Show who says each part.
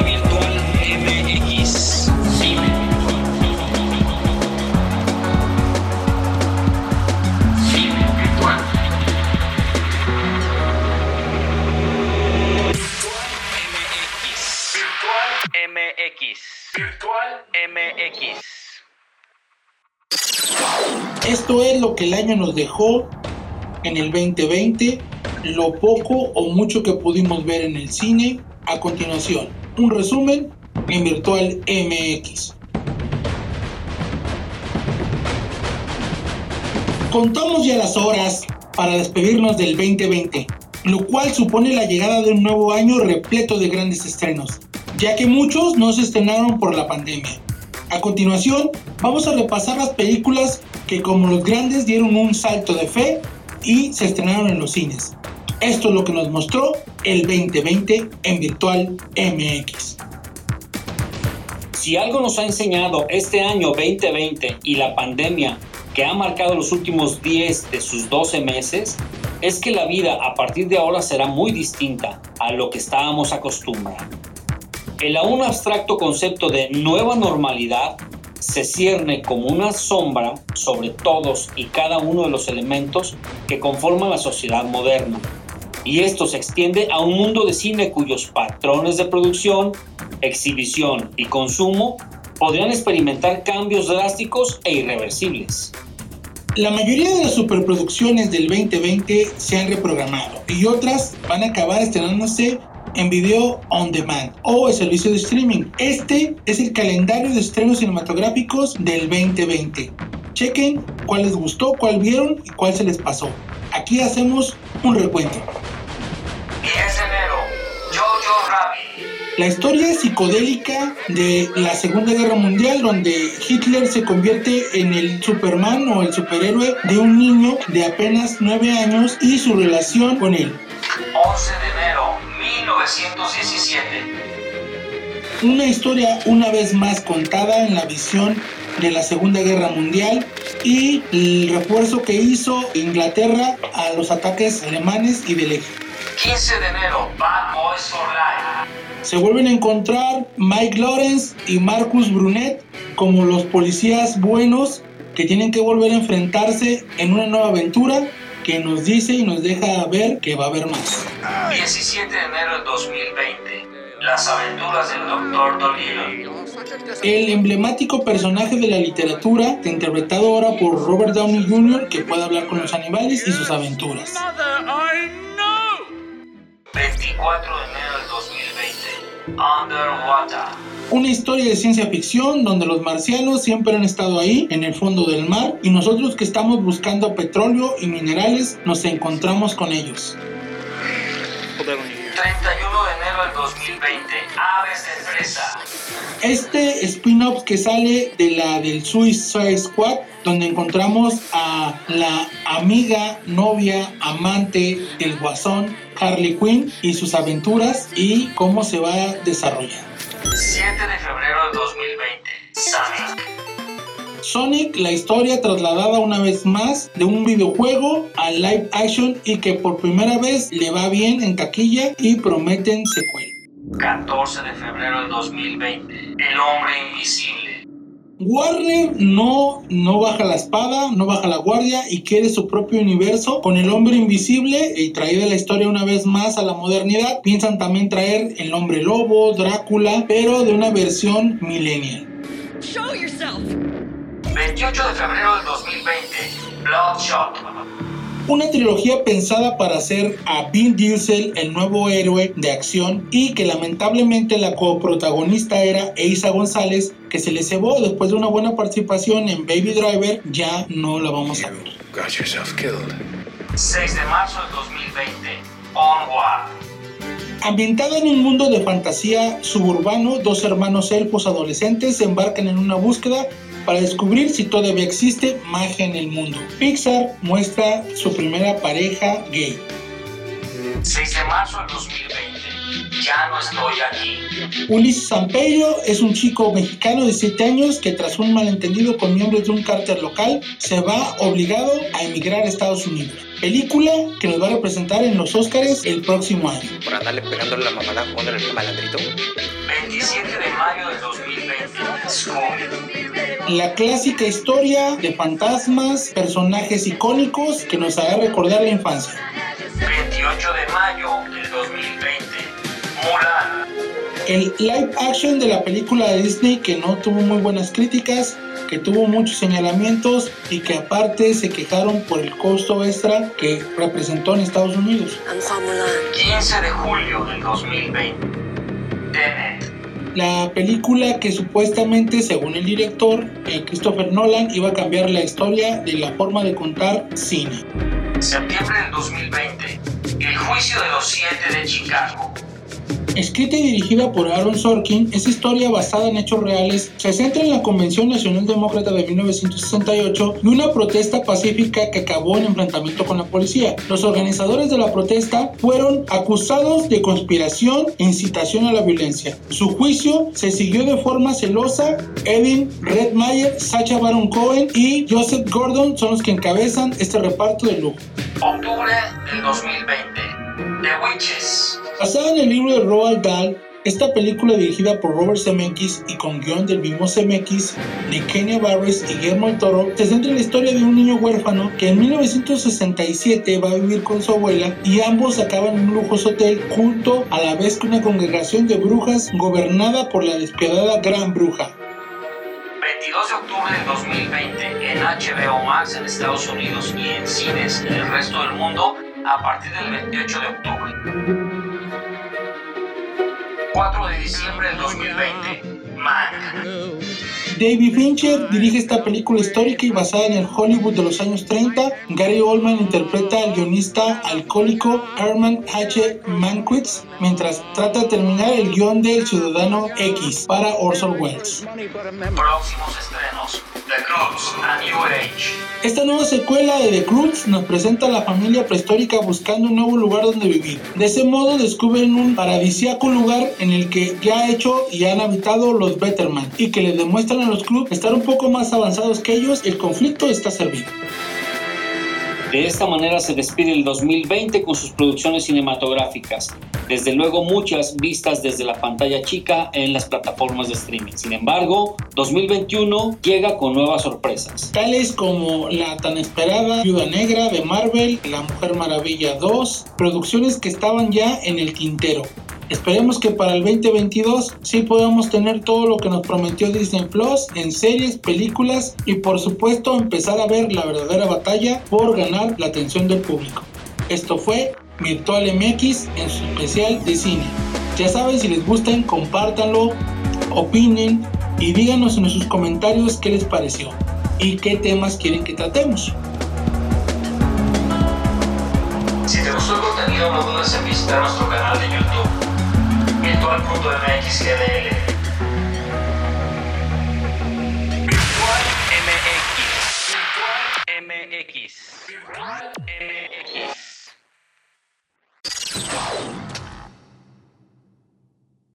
Speaker 1: Virtual MX. Cine. Cine virtual. Virtual MX. Virtual MX.
Speaker 2: Esto es lo que el año nos dejó en el 2020, lo poco o mucho que pudimos ver en el cine a continuación un resumen en Virtual MX. Contamos ya las horas para despedirnos del 2020, lo cual supone la llegada de un nuevo año repleto de grandes estrenos, ya que muchos no se estrenaron por la pandemia. A continuación, vamos a repasar las películas que como los grandes dieron un salto de fe y se estrenaron en los cines. Esto es lo que nos mostró el 2020 en Virtual MX.
Speaker 3: Si algo nos ha enseñado este año 2020 y la pandemia que ha marcado los últimos 10 de sus 12 meses, es que la vida a partir de ahora será muy distinta a lo que estábamos acostumbrados. El aún abstracto concepto de nueva normalidad se cierne como una sombra sobre todos y cada uno de los elementos que conforman la sociedad moderna. Y esto se extiende a un mundo de cine cuyos patrones de producción, exhibición y consumo podrían experimentar cambios drásticos e irreversibles.
Speaker 2: La mayoría de las superproducciones del 2020 se han reprogramado y otras van a acabar estrenándose en video on demand o el servicio de streaming. Este es el calendario de estrenos cinematográficos del 2020. Chequen cuál les gustó, cuál vieron y cuál se les pasó. Aquí hacemos un recuento. La historia psicodélica de la Segunda Guerra Mundial, donde Hitler se convierte en el Superman o el superhéroe de un niño de apenas 9 años y su relación con él.
Speaker 1: 11 de enero, 1917.
Speaker 2: Una historia una vez más contada en la visión de la Segunda Guerra Mundial y el refuerzo que hizo Inglaterra a los ataques alemanes y del eje.
Speaker 1: 15 de enero, Bad Boys for Life.
Speaker 2: Se vuelven a encontrar Mike Lawrence y Marcus Brunet como los policías buenos que tienen que volver a enfrentarse en una nueva aventura que nos dice y nos deja ver que va a haber más.
Speaker 1: 17 de enero del 2020, Las aventuras del Dr. Dolittle.
Speaker 2: El emblemático personaje de la literatura, interpretado ahora por Robert Downey Jr., que puede hablar con los animales y sus aventuras.
Speaker 1: 24 de enero del 2020, Underwater.
Speaker 2: Una historia de ciencia ficción donde los marcianos siempre han estado ahí, en el fondo del mar, y nosotros que estamos buscando petróleo y minerales nos encontramos con ellos.
Speaker 1: 2020, Aves de Presa.
Speaker 2: Este spin-off que sale de la del Suicide Squad, donde encontramos a la amiga, novia, amante del guasón, Harley Quinn, y sus aventuras y cómo se va desarrollando.
Speaker 1: 7 de febrero del 2020, Sonic.
Speaker 2: Sonic, la historia trasladada una vez más de un videojuego a live action y que por primera vez le va bien en taquilla y prometen secuela.
Speaker 1: 14 de febrero del 2020, El Hombre Invisible.
Speaker 2: Warner no, no baja la espada, no baja la guardia y quiere su propio universo con el hombre invisible y traída la historia una vez más a la modernidad. Piensan también traer el hombre lobo, Drácula, pero de una versión millennial.
Speaker 1: 28 de febrero del 2020, Bloodshot.
Speaker 2: Una trilogía pensada para hacer a Vin Diesel el nuevo héroe de acción y que lamentablemente la coprotagonista era Eiza González, que se le cebó después de una buena participación en Baby Driver, ya no la vamos a ver.
Speaker 4: Got yourself killed.
Speaker 1: 6 de marzo del 2020, Onward.
Speaker 2: Ambientada en un mundo de fantasía suburbano, dos hermanos elfos adolescentes se embarcan en una búsqueda para descubrir si todavía existe magia en el mundo. Pixar muestra su primera pareja gay.
Speaker 1: 6 de marzo del 2020, Ya no estoy aquí.
Speaker 2: Ulises Zampello es un chico mexicano de 7 años que tras un malentendido con miembros de un cártel local se va obligado a emigrar a Estados Unidos. Película que nos va a representar en los Oscars el próximo año.
Speaker 5: por andarle pegándole la mamada jugando el malandrito.
Speaker 1: 27 de mayo del 2020, Scooby.
Speaker 2: La clásica historia de fantasmas, personajes icónicos que nos hará recordar la infancia.
Speaker 1: 28 de mayo del 2020, Mulan.
Speaker 2: El live action de la película de Disney que no tuvo muy buenas críticas, que tuvo muchos señalamientos y que aparte se quejaron por el costo extra que representó en Estados Unidos.
Speaker 1: 15 de julio del 2020. Tenet.
Speaker 2: La película que supuestamente, según el director, eh, Christopher Nolan, iba a cambiar la historia de la forma de contar cine.
Speaker 1: Septiembre del 2020. El juicio de los siete de Chicago.
Speaker 2: Escrita y dirigida por Aaron Sorkin, esta historia basada en hechos reales se centra en la Convención Nacional Demócrata de 1968 y una protesta pacífica que acabó en enfrentamiento con la policía. Los organizadores de la protesta fueron acusados de conspiración e incitación a la violencia. Su juicio se siguió de forma celosa. Evan Redmayer, Sacha Baron Cohen y Joseph Gordon son los que encabezan este reparto de lujo.
Speaker 1: Octubre del 2020. The Witches.
Speaker 2: Basada en el libro de Roald Dahl, esta película dirigida por Robert Zemeckis y con guion del mismo Zemeckis, de Kenya Barris y Guillermo del Toro, se centra en la historia de un niño huérfano que en 1967 va a vivir con su abuela y ambos acaban en un lujoso hotel junto a la vez que una congregación de brujas gobernada por la despiadada Gran Bruja.
Speaker 1: 22 de octubre del 2020 en HBO Max en Estados Unidos y en cines en el resto del mundo a partir del 28 de octubre. 4 de diciembre del 2020. Man.
Speaker 2: David Fincher dirige esta película histórica y basada en el Hollywood de los años 30. Gary Oldman interpreta al guionista alcohólico Herman H. Mankiewicz mientras trata de terminar el guion del Ciudadano X para Orson Welles.
Speaker 1: Próximos estrenos. The Croods, A New Age.
Speaker 2: Esta nueva secuela de The Croods nos presenta a la familia prehistórica buscando un nuevo lugar donde vivir. De ese modo descubren un paradisíaco lugar en el que ya ha hecho y han habitado los Betterman y que les demuestran a los clubes estar un poco más avanzados que ellos, el conflicto está servido.
Speaker 3: De esta manera se despide el 2020 con sus producciones cinematográficas, desde luego muchas vistas desde la pantalla chica en las plataformas de streaming. Sin embargo, 2021 llega con nuevas sorpresas.
Speaker 2: Tales como la tan esperada Viuda Negra de Marvel, La Mujer Maravilla 2, producciones que estaban ya en el tintero. Esperemos que para el 2022 sí podamos tener todo lo que nos prometió Disney Plus en series, películas y por supuesto empezar a ver la verdadera batalla por ganar la atención del público. Esto fue Virtual MX en su especial de cine. Ya saben, si les gustan, compártanlo, opinen y díganos en sus comentarios qué les pareció y qué temas quieren que tratemos.
Speaker 1: Si te gustó el contenido, no dudes en visitar nuestro canal o problema é que se ele é